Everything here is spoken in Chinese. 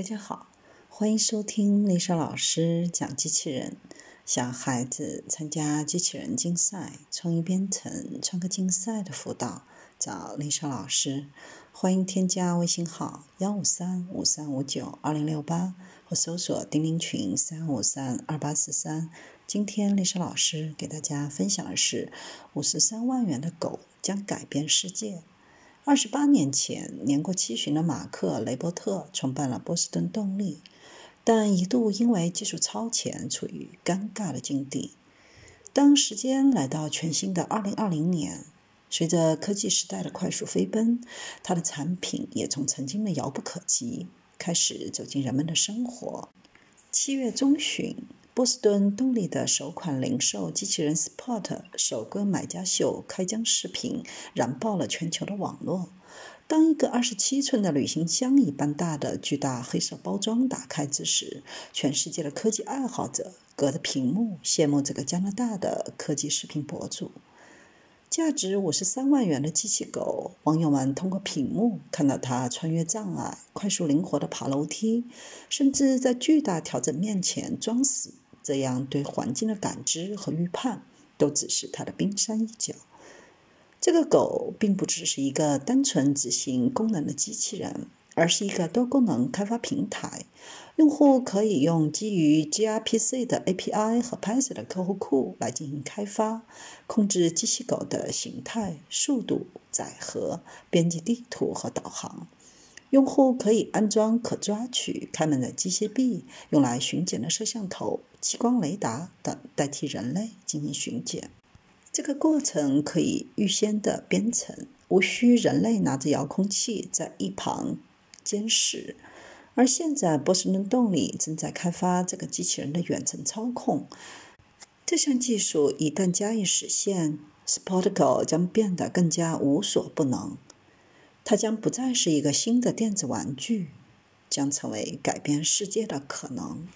大家好，欢迎收听丽莎老师讲机器人。小孩子参加机器人竞赛、创意编程、创客竞赛的辅导，找丽莎老师。欢迎添加微信号幺五三五三五九二零六八，或搜索钉钉群三五三二八四三。今天丽莎老师给大家分享的是：五十三万元的狗将改变世界。二十八年前，年过七旬的马克·雷伯特创办了波士顿动力，但一度因为技术超前，处于尴尬的境地。当时间来到全新的二零二零年，随着科技时代的快速飞奔，他的产品也从曾经的遥不可及，开始走进人们的生活。七月中旬。波士顿动力的首款零售机器人 Spot 首个买家秀开箱视频燃爆了全球的网络。当一个二十七寸的旅行箱一般大的巨大黑色包装打开之时，全世界的科技爱好者隔着屏幕羡慕这个加拿大的科技视频博主。价值五十三万元的机器狗，网友们通过屏幕看到它穿越障碍、快速灵活地爬楼梯，甚至在巨大调整面前装死。这样对环境的感知和预判，都只是它的冰山一角。这个狗并不只是一个单纯执行功能的机器人。而是一个多功能开发平台，用户可以用基于 gRPC 的 API 和 Python 的客户库来进行开发，控制机器狗的形态、速度、载荷、编辑地图和导航。用户可以安装可抓取、开门的机械臂，用来巡检的摄像头、激光雷达等，代替人类进行巡检。这个过程可以预先的编程，无需人类拿着遥控器在一旁。监视，而现在波士顿动力正在开发这个机器人的远程操控。这项技术一旦加以实现，Sportico 将变得更加无所不能。它将不再是一个新的电子玩具，将成为改变世界的可能。